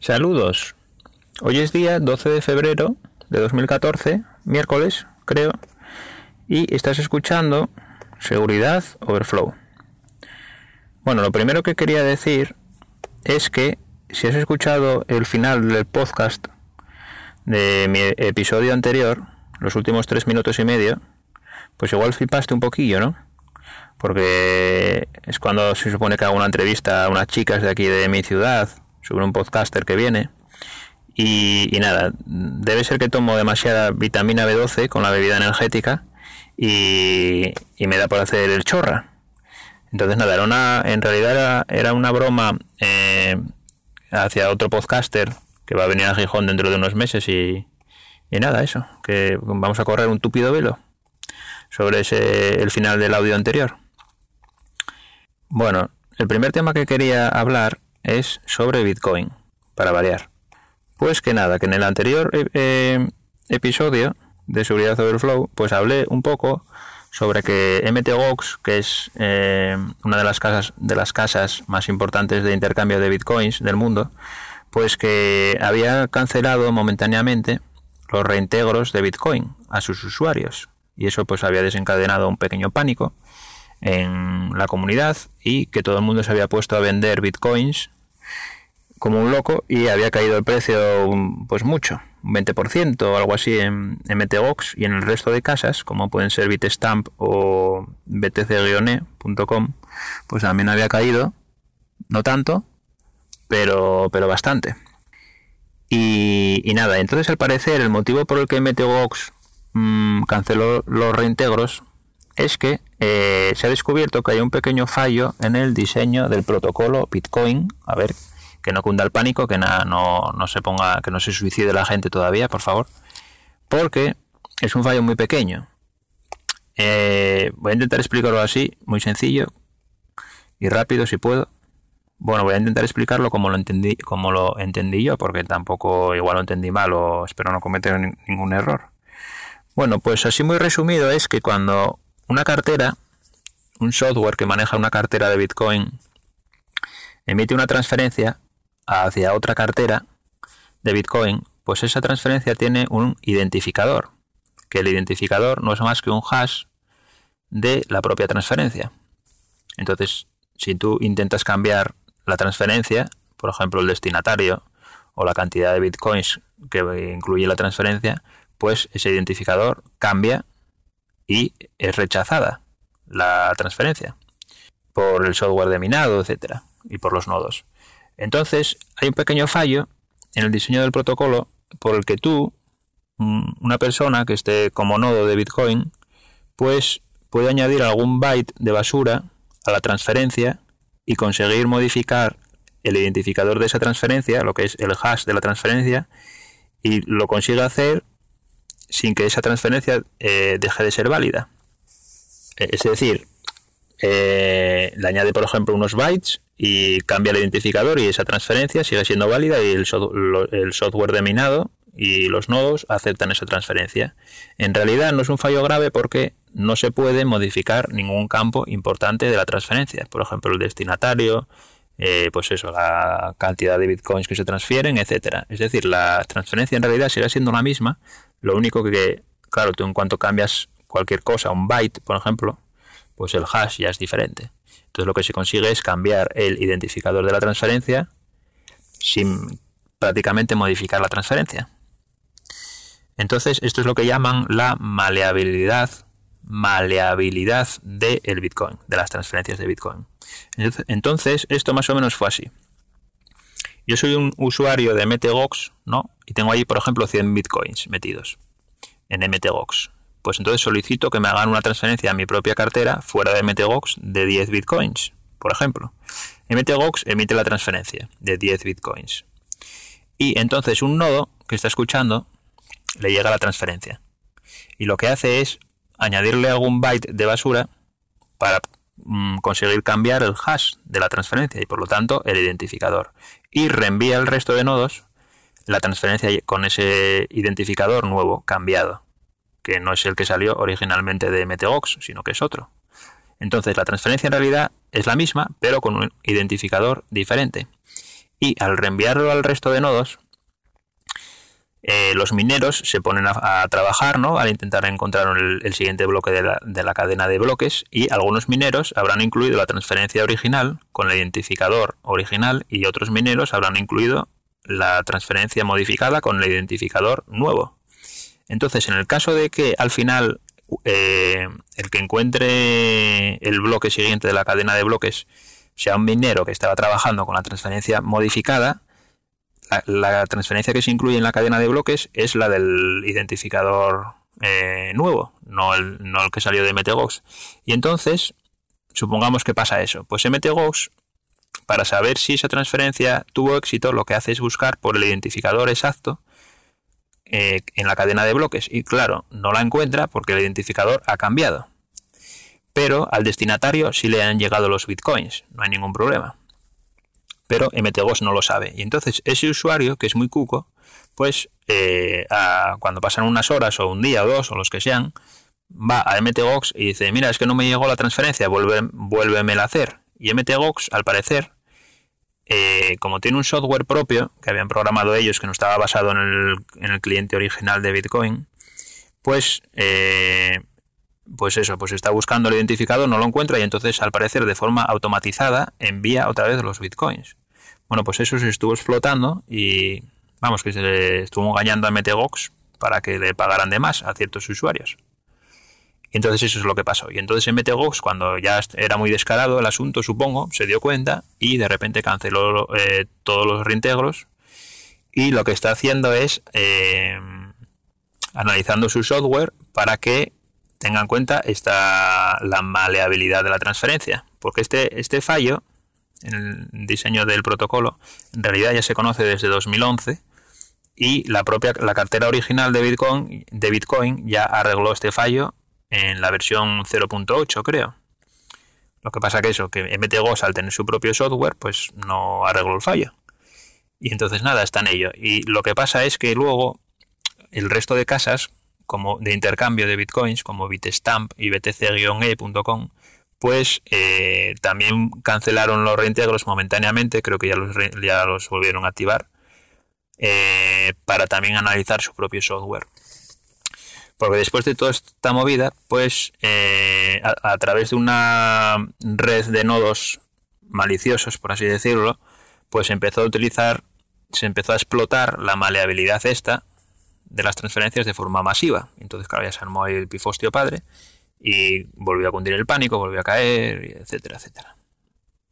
Saludos. Hoy es día 12 de febrero de 2014, miércoles, creo, y estás escuchando Seguridad Overflow. Bueno, lo primero que quería decir es que si has escuchado el final del podcast de mi episodio anterior, los últimos tres minutos y medio, pues igual flipaste un poquillo, ¿no? Porque es cuando se supone que hago una entrevista a unas chicas de aquí de mi ciudad sobre un podcaster que viene. Y, nada, debe ser que tomo demasiada vitamina B12 con la bebida energética y, me da por hacer el chorra. Entonces nada, era una, en realidad era, una broma eh, hacia otro podcaster que va a venir a Gijón dentro de unos meses y, y nada, eso, que vamos a correr un túpido velo sobre ese, el final del audio anterior. Bueno, el primer tema que quería hablar es sobre Bitcoin, para variar. Pues que nada, que en el anterior eh, eh, episodio de Seguridad Overflow, pues hablé un poco sobre que MTGOX, que es eh, una de las casas de las casas más importantes de intercambio de bitcoins del mundo, pues que había cancelado momentáneamente los reintegros de bitcoin a sus usuarios y eso pues había desencadenado un pequeño pánico en la comunidad y que todo el mundo se había puesto a vender bitcoins como un loco y había caído el precio pues mucho, un 20% o algo así en, MTGOX y en el resto de casas, como pueden ser Bitstamp o btc-e.com, pues también había caído, no tanto, pero, pero bastante. Y, nada, entonces al parecer el motivo por el que MTGOX mmm, canceló los reintegros es que eh, se ha descubierto que hay un pequeño fallo en el diseño del protocolo Bitcoin. A ver, que no cunda el pánico, que nada, no, no se ponga, que no se suicide la gente todavía, por favor, porque es un fallo muy pequeño. Eh, voy a intentar explicarlo así, muy sencillo y rápido si puedo. Bueno, voy a intentar explicarlo como lo entendí, como lo entendí yo, porque tampoco igual lo entendí mal o espero no cometer ningún error. Bueno, pues así muy resumido es que cuando una cartera, un software que maneja una cartera de Bitcoin, emite una transferencia, hacia otra cartera de Bitcoin, pues esa transferencia tiene un identificador, que el identificador no es más que un hash de la propia transferencia. Entonces, si tú intentas cambiar la transferencia, por ejemplo el destinatario o la cantidad de bitcoins que incluye la transferencia, pues ese identificador cambia y es rechazada la transferencia por el software de minado, etcétera, y por los nodos. Entonces, hay un pequeño fallo en el diseño del protocolo por el que tú, una persona que esté como nodo de Bitcoin, pues puede añadir algún byte de basura a la transferencia y conseguir modificar el identificador de esa transferencia, lo que es el hash de la transferencia, y lo consigue hacer sin que esa transferencia eh, deje de ser válida. Es decir, eh, le añade, por ejemplo, unos bytes y cambia el identificador y esa transferencia sigue siendo válida y el, software de minado y los nodos aceptan esa transferencia. En realidad no es un fallo grave porque no se puede modificar ningún campo importante de la transferencia. Por ejemplo, el destinatario, eh, pues eso, la cantidad de bitcoins que se transfieren, etcétera. Es decir, la transferencia en realidad sigue siendo la misma. Lo único que, claro, tú en cuanto cambias cualquier cosa, un byte, por ejemplo, pues el hash ya es diferente. Entonces lo que se consigue es cambiar el identificador de la transferencia sin prácticamente modificar la transferencia. Entonces esto es lo que llaman la maleabilidad, maleabilidad del Bitcoin, de las transferencias de Bitcoin. Entonces esto más o menos fue así. Yo soy un usuario de MTGOX, ¿no? Y tengo ahí, por ejemplo, 100 Bitcoins metidos en MTGOX pues entonces solicito que me hagan una transferencia a mi propia cartera fuera de MTGOX de 10 bitcoins, por ejemplo. MTGOX emite la transferencia de 10 bitcoins. Y entonces un nodo que está escuchando le llega la transferencia. Y lo que hace es añadirle algún byte de basura para mm, conseguir cambiar el hash de la transferencia y por lo tanto el identificador. Y reenvía al resto de nodos la transferencia con ese identificador nuevo, cambiado que no es el que salió originalmente de MTGOX, sino que es otro. Entonces la transferencia en realidad es la misma, pero con un identificador diferente. y al reenviarlo al resto de nodos, eh, los mineros se ponen a, trabajar ¿no? al intentar encontrar el, siguiente bloque de la, de la, cadena de bloques y algunos mineros habrán incluido la transferencia original con el identificador original y otros mineros habrán incluido la transferencia modificada con el identificador nuevo. Entonces, en el caso de que al final eh, el que encuentre el bloque siguiente de la cadena de bloques sea un minero que estaba trabajando con la transferencia modificada, la, transferencia que se incluye en la cadena de bloques es la del identificador eh, nuevo, no el, que salió de MTGOX. Y entonces, supongamos que pasa eso. Pues MTGOX, para saber si esa transferencia tuvo éxito, lo que hace es buscar por el identificador exacto eh, en la cadena de bloques y claro, no la encuentra porque el identificador ha cambiado. Pero al destinatario sí le han llegado los bitcoins, no hay ningún problema. Pero MTGOS no lo sabe. Y entonces ese usuario, que es muy cuco, pues eh, cuando pasan unas horas o un día o dos o los que sean, va a MTGOX y dice, mira, es que no me llegó la transferencia, vuelve, vuélvemela a hacer. Y MTGOX, al parecer, eh, como tiene un software propio que habían programado ellos que no estaba basado en el, cliente original de Bitcoin, pues, eh, pues eso, pues está buscando el identificado, no lo encuentra y entonces al parecer de forma automatizada envía otra vez los Bitcoins. Bueno, pues eso se estuvo explotando y vamos, que se estuvo engañando a MTGOX para que le pagaran de más a ciertos usuarios. Y entonces eso es lo que pasó. Y entonces MTGOX, cuando ya era muy descarado el asunto, supongo, se dio cuenta y de repente canceló eh, todos los reintegros. Y lo que está haciendo es eh, analizando su software para que tenga en cuenta esta, la maleabilidad de la transferencia. Porque este, este fallo en el diseño del protocolo en realidad ya se conoce desde 2011 y la propia la cartera original de Bitcoin, de Bitcoin ya arregló este fallo en la versión 0.8 creo. Lo que pasa que eso, que MTGOS al tener su propio software, pues no arregló el fallo. Y entonces nada, está en ello. Y lo que pasa es que luego el resto de casas como de intercambio de bitcoins, como Bitstamp y btc-e.com, pues eh, también cancelaron los reintegros momentáneamente, creo que ya los, ya los volvieron a activar, eh, para también analizar su propio software. Porque después de toda esta movida, pues eh, a, través de una red de nodos maliciosos, por así decirlo, pues empezó a utilizar, se empezó a explotar la maleabilidad esta de las transferencias de forma masiva. Entonces, claro, ya se armó el pifostio padre y volvió a cundir el pánico, volvió a caer, etcétera, etcétera.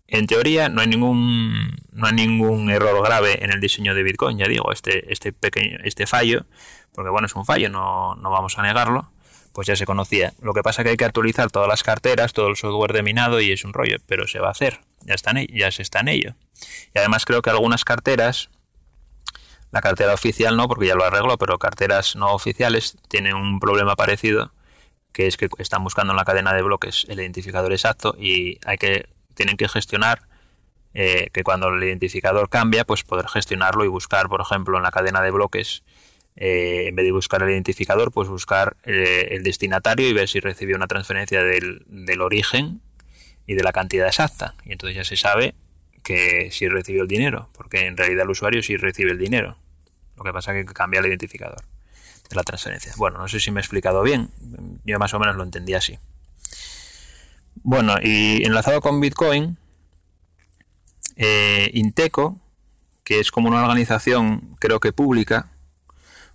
En teoría no hay ningún no hay ningún error grave en el diseño de Bitcoin, ya digo, este este pequeño este fallo porque bueno, es un fallo, no, no vamos a negarlo, pues ya se conocía. Lo que pasa es que hay que actualizar todas las carteras, todo el software de minado y es un rollo, pero se va a hacer, ya, está en, ya se está en ello. Y además creo que algunas carteras, la cartera oficial no, porque ya lo arreglo, pero carteras no oficiales tienen un problema parecido, que es que están buscando en la cadena de bloques el identificador exacto y hay que tienen que gestionar eh, que cuando el identificador cambia, pues poder gestionarlo y buscar, por ejemplo, en la cadena de bloques eh, en vez de buscar el identificador, pues buscar eh, el destinatario y ver si recibió una transferencia del, origen y de la cantidad exacta. Y entonces ya se sabe que si recibió el dinero, porque en realidad el usuario sí recibe el dinero. Lo que pasa es que cambia el identificador de la transferencia. Bueno, no sé si me he explicado bien, yo más o menos lo entendí así. Bueno, y enlazado con Bitcoin, eh, Inteco, que es como una organización creo que pública,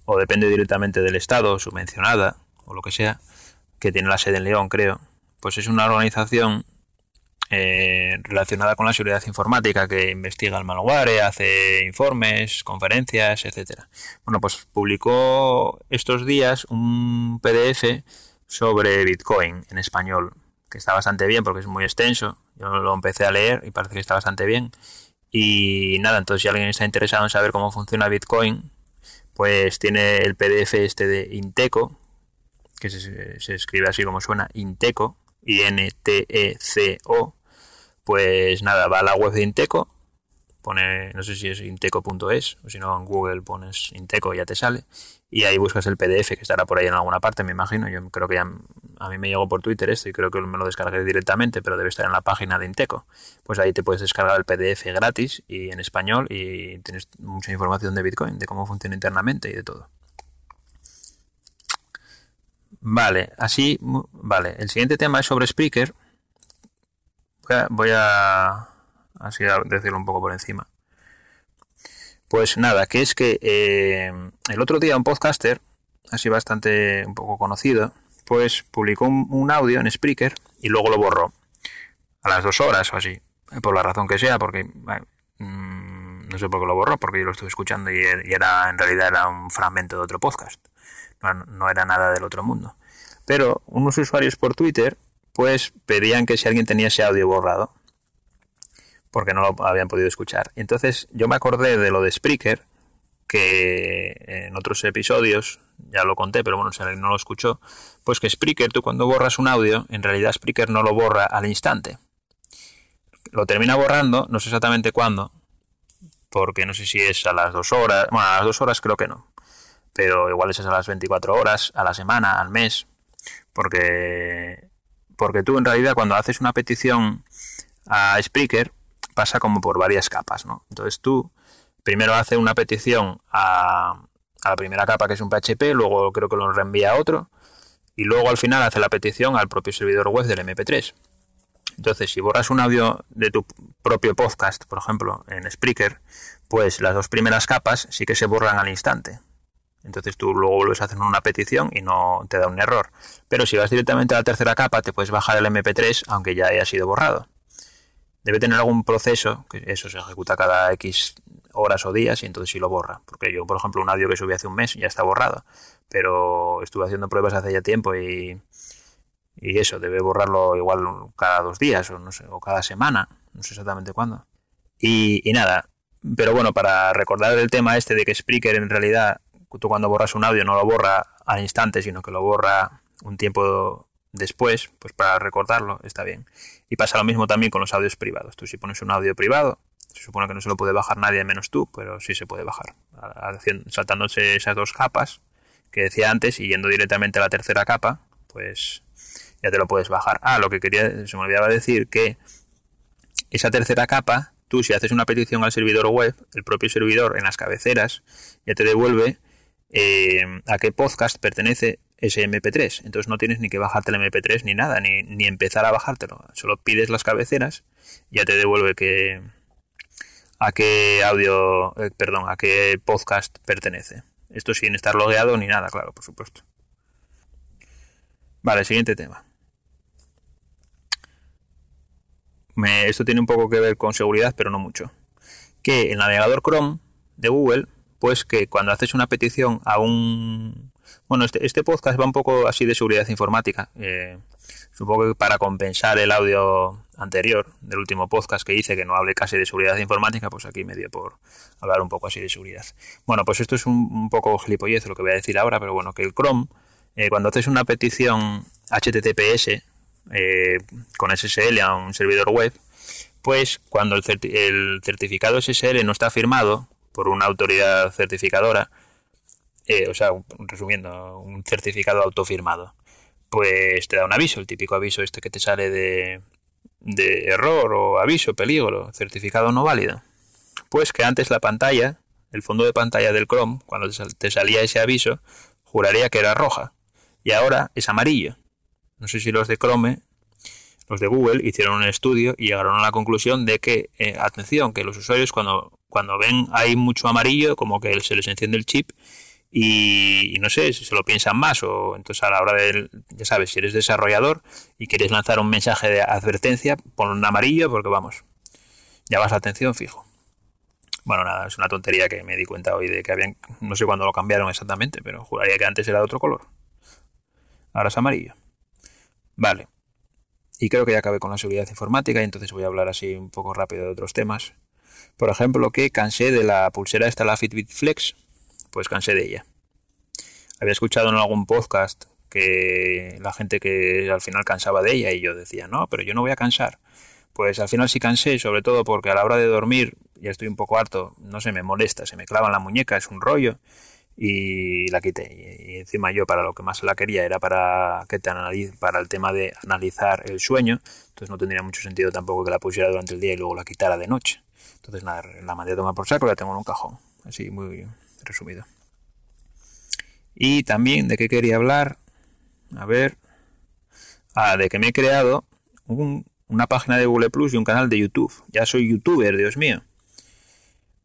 o depende directamente del Estado, subvencionada o lo que sea, que tiene la sede en León, creo, pues es una organización eh, relacionada con la seguridad informática que investiga el malware, hace informes, conferencias, etcétera. Bueno, pues publicó estos días un PDF sobre Bitcoin en español, que está bastante bien porque es muy extenso. Yo lo empecé a leer y parece que está bastante bien. Y nada, entonces si alguien está interesado en saber cómo funciona Bitcoin, pues tiene el PDF este de Inteco, que se, escribe así como suena, Inteco, I-N-T-E-C-O, pues nada, va a la web de Inteco pone, no sé si es inteco.es o si no en Google pones inteco y ya te sale y ahí buscas el PDF que estará por ahí en alguna parte, me imagino. Yo creo que ya a mí me llegó por Twitter esto y creo que me lo descargué directamente, pero debe estar en la página de Inteco. Pues ahí te puedes descargar el PDF gratis y en español y tienes mucha información de Bitcoin, de cómo funciona internamente y de todo. Vale, así, vale. El siguiente tema es sobre Spreaker. Voy a, así decirlo un poco por encima. Pues nada, que es que eh, el otro día un podcaster, así bastante un poco conocido, pues publicó un, audio en Spreaker y luego lo borró a las dos horas o así, por la razón que sea, porque mm, no sé por qué lo borró, porque yo lo estuve escuchando y, era en realidad era un fragmento de otro podcast, no era nada del otro mundo. Pero unos usuarios por Twitter pues pedían que si alguien tenía ese audio borrado, porque no lo habían podido escuchar. Entonces yo me acordé de lo de Spreaker, que en otros episodios ya lo conté, pero bueno, si alguien no lo escuchó, pues que Spreaker, tú cuando borras un audio, en realidad Spreaker no lo borra al instante. Lo termina borrando, no sé exactamente cuándo, porque no sé si es a las dos horas, bueno, a las dos horas creo que no, pero igual es a las 24 horas, a la semana, al mes, porque, porque tú en realidad cuando haces una petición a Spreaker, pasa como por varias capas, ¿no? Entonces tú primero haces una petición a, la primera capa que es un PHP, luego creo que lo reenvía a otro y luego al final hace la petición al propio servidor web del MP3. Entonces, si borras un audio de tu propio podcast, por ejemplo, en Spreaker, pues las dos primeras capas sí que se borran al instante. Entonces tú luego vuelves a hacer una petición y no te da un error. Pero si vas directamente a la tercera capa, te puedes bajar el MP3 aunque ya haya sido borrado debe tener algún proceso, que eso se ejecuta cada X horas o días y entonces sí lo borra. Porque yo, por ejemplo, un audio que subí hace un mes ya está borrado, pero estuve haciendo pruebas hace ya tiempo y, y eso, debe borrarlo igual cada dos días o, no sé, o cada semana, no sé exactamente cuándo. Y, y nada, pero bueno, para recordar el tema este de que Spreaker en realidad, tú cuando borras un audio no lo borra al instante, sino que lo borra un tiempo después, pues para recordarlo está bien. Y pasa lo mismo también con los audios privados. Tú si pones un audio privado, se supone que no se lo puede bajar nadie menos tú, pero sí se puede bajar. Saltándose esas dos capas que decía antes y yendo directamente a la tercera capa, pues ya te lo puedes bajar. Ah, lo que quería, se me olvidaba decir que esa tercera capa, tú si haces una petición al servidor web, el propio servidor en las cabeceras ya te devuelve eh, a qué podcast pertenece ese MP3. Entonces no tienes ni que bajarte el MP3 ni nada, ni, ni empezar a bajártelo. Solo pides las cabeceras ya te devuelve que a qué audio, eh, perdón, a qué podcast pertenece. Esto sin estar logueado ni nada, claro, por supuesto. Vale, siguiente tema. esto tiene un poco que ver con seguridad, pero no mucho. Que el navegador Chrome de Google, pues que cuando haces una petición a un bueno, este, este, podcast va un poco así de seguridad informática. Eh, supongo que para compensar el audio anterior del último podcast que hice, que no hable casi de seguridad informática, pues aquí me dio por hablar un poco así de seguridad. Bueno, pues esto es un, poco gilipollez lo que voy a decir ahora, pero bueno, que el Chrome, eh, cuando haces una petición HTTPS eh, con SSL a un servidor web, pues cuando el certificado SSL no está firmado por una autoridad certificadora, eh, o sea, resumiendo, un certificado autofirmado, pues te da un aviso, el típico aviso este que te sale de, de error o aviso, peligro, certificado no válido. Pues que antes la pantalla, el fondo de pantalla del Chrome, cuando te salía ese aviso, juraría que era roja. Y ahora es amarillo. No sé si los de Chrome, los de Google, hicieron un estudio y llegaron a la conclusión de que, eh, atención, que los usuarios cuando, cuando ven hay mucho amarillo, como que se les enciende el chip, y, no sé si se lo piensan más o entonces a la hora de, ya sabes, si eres desarrollador y quieres lanzar un mensaje de advertencia, pon un amarillo porque vamos, ya vas a atención fijo. Bueno, nada, es una tontería que me di cuenta hoy de que habían, no sé cuándo lo cambiaron exactamente, pero juraría que antes era de otro color. Ahora es amarillo. Vale. Y creo que ya acabé con la seguridad informática y entonces voy a hablar así un poco rápido de otros temas. Por ejemplo, que cansé de la pulsera esta, la Fitbit Flex, pues cansé de ella. Había escuchado en algún podcast que la gente que al final cansaba de ella y yo decía, no, pero yo no voy a cansar. Pues al final sí cansé, sobre todo porque a la hora de dormir ya estoy un poco harto, no sé, me molesta, se me clava en la muñeca, es un rollo y la quité. Y, encima yo para lo que más la quería era para que te analice, para el tema de analizar el sueño, entonces no tendría mucho sentido tampoco que la pusiera durante el día y luego la quitara de noche. Entonces la mandé a tomar por saco la tengo en un cajón, así muy resumido. Y también de qué quería hablar, a ver, ah, de que me he creado una página de Google Plus y un canal de YouTube. Ya soy youtuber, Dios mío.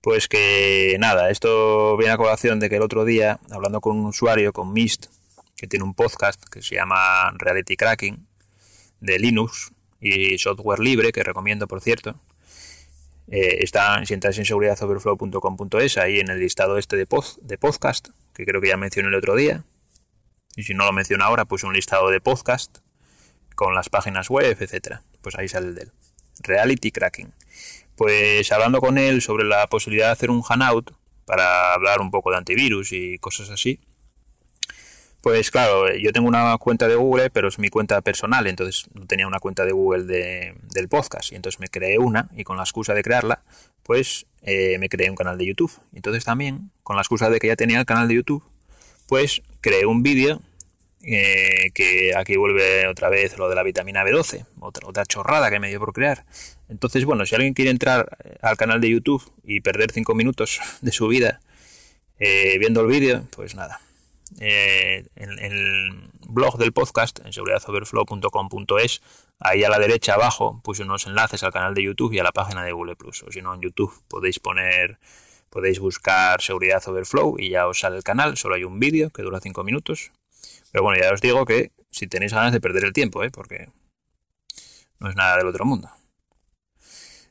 Pues que nada, esto viene a colación de que el otro día, hablando con un usuario, con Mist, que tiene un podcast que se llama Reality Cracking, de Linux y software libre, que recomiendo por cierto, eh, está, si entras en seguridadoverflow.com.es, ahí en el listado este de, de podcast, que creo que ya mencioné el otro día, y si no lo menciono ahora, pues un listado de podcast con las páginas web, etcétera. Pues ahí sale el del Reality Cracking pues hablando con él sobre la posibilidad de hacer un hangout para hablar un poco de antivirus y cosas así. Pues claro, yo tengo una cuenta de Google, pero es mi cuenta personal, entonces no tenía una cuenta de Google del podcast. Y entonces me creé una y con la excusa de crearla, pues eh, me creé un canal de YouTube. Entonces también, con la excusa de que ya tenía el canal de YouTube, pues creé un vídeo eh, que aquí vuelve otra vez lo de la vitamina B12, otra, otra chorrada que me dio por crear. Entonces, bueno, si alguien quiere entrar eh, al canal de YouTube y perder 5 minutos de su vida eh, viendo el vídeo, pues nada. En, el blog del podcast, en seguridadoverflow.com.es, ahí a la derecha abajo puse unos enlaces al canal de YouTube y a la página de Google Plus. O si no, en YouTube podéis poner, podéis buscar Seguridad Overflow y ya os sale el canal. Solo hay un vídeo que dura 5 minutos pero bueno, ya os digo que si tenéis ganas de perder el tiempo, ¿eh? porque no es nada del otro mundo.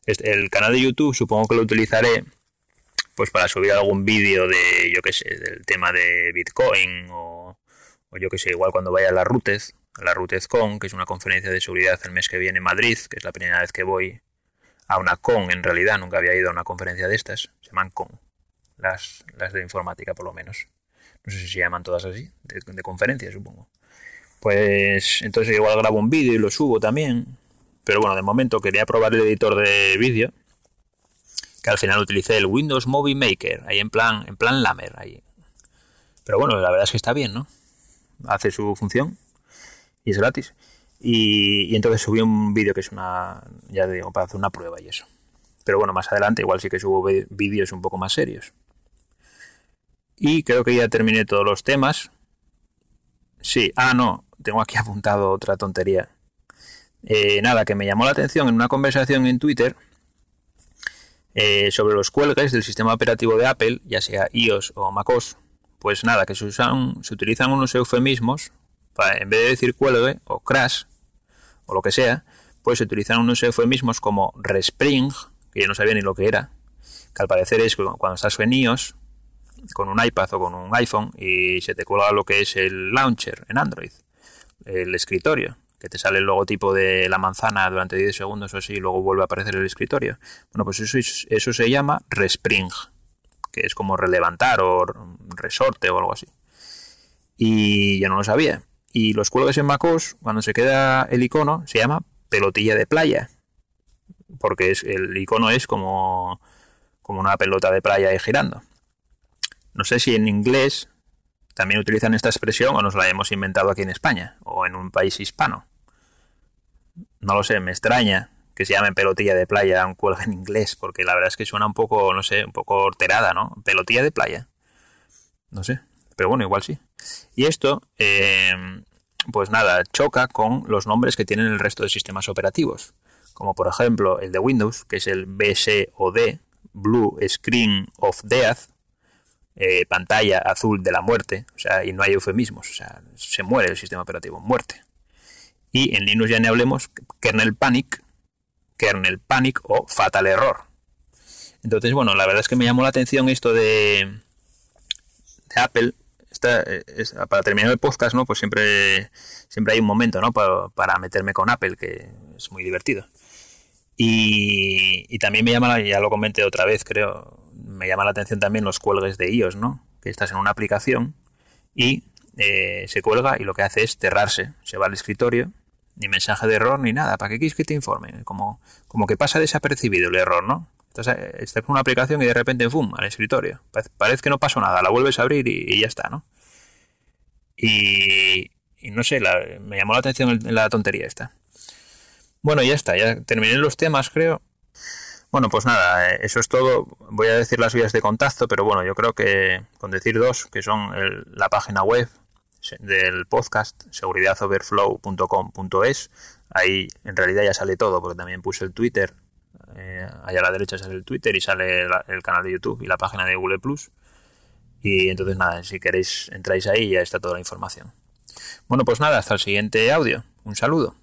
El canal de YouTube supongo que lo utilizaré pues para subir algún vídeo de, yo qué sé, del tema de Bitcoin o, yo qué sé, igual cuando vaya a la Rutez, a la RutezCon, que es una conferencia de seguridad el mes que viene en Madrid, que es la primera vez que voy a una con en realidad, nunca había ido a una conferencia de estas, se llaman con, las, las de informática por lo menos no sé si se llaman todas así, de, conferencias conferencia supongo. Pues entonces igual grabo un vídeo y lo subo también. Pero bueno, de momento quería probar el editor de vídeo. Que al final utilicé el Windows Movie Maker, ahí en plan, en plan Lamer. Ahí. Pero bueno, la verdad es que está bien, ¿no? Hace su función y es gratis. Y, entonces subí un vídeo que es una, ya digo, para hacer una prueba y eso. Pero bueno, más adelante igual sí que subo vídeos un poco más serios. Y creo que ya terminé todos los temas. Sí, ah, no, tengo aquí apuntado otra tontería. Eh, nada, que me llamó la atención en una conversación en Twitter eh, sobre los cuelgues del sistema operativo de Apple, ya sea iOS o macOS. Pues nada, que se, usan, se utilizan unos eufemismos, en vez de decir cuelgue o crash o lo que sea, pues se utilizan unos eufemismos como respring, que yo no sabía ni lo que era, que al parecer es cuando estás en iOS con un iPad o con un iPhone y se te cuelga lo que es el launcher en Android, el escritorio, te sale el logotipo de la manzana durante 10 segundos o así y luego vuelve a aparecer el escritorio. Bueno, pues eso, eso se llama respring, que es como relevantar o resorte o algo así. Y yo no lo sabía. Y los cuelgues en MacOS, cuando se queda el icono, se llama pelotilla de playa. Porque es, el icono es como, como una pelota de playa girando. No sé si en inglés también utilizan esta expresión o nos la hemos inventado aquí en España o en un país hispano. No lo sé, me extraña que se llame pelotilla de playa un cuelga en inglés, porque la verdad es que suena un poco, no sé, un poco horterada, ¿no? Pelotilla de playa. No sé, pero bueno, igual sí. Y esto, eh, pues nada, choca con los nombres que tienen el resto de sistemas operativos, como por ejemplo el de Windows, que es el BSOD, Blue Screen of Death, eh, pantalla azul de la muerte, o sea, y no hay eufemismos, o sea, se muere el sistema operativo, muerte. Y en Linux ya ni hablemos, kernel panic, kernel panic o fatal error. Entonces, bueno, la verdad es que me llamó la atención esto de, de Apple. para terminar el podcast, ¿no? Pues siempre, siempre hay un momento, ¿no? Para, para meterme con Apple, que es muy divertido. Y, y, también me llama, ya lo comenté otra vez, creo, me llama la atención también los cuelgues de iOS, ¿no? Que estás en una aplicación y eh, se cuelga y lo que hace es cerrarse. Se va al escritorio ni mensaje de error ni nada. ¿Para qué quieres que te informe? Como, como que pasa desapercibido el error, ¿no? Eh, estás con una aplicación y de repente, ¡fum!, al escritorio. Parece, que no pasó nada, la vuelves a abrir y, ya está, ¿no? Y, no sé, me llamó la atención la tontería esta. Bueno, ya está, ya terminé los temas, creo. Bueno, pues nada, eh, eso es todo. Voy a decir las vías de contacto, pero bueno, yo creo que con decir dos, que son la página web del podcast, seguridadoverflow.com.es, ahí en realidad ya sale todo, porque también puse el Twitter, eh, allá a la derecha sale el Twitter y sale el canal de YouTube y la página de Google Plus. Y entonces nada, si queréis entráis ahí y ya está toda la información. Bueno, pues nada, hasta el siguiente audio. Un saludo.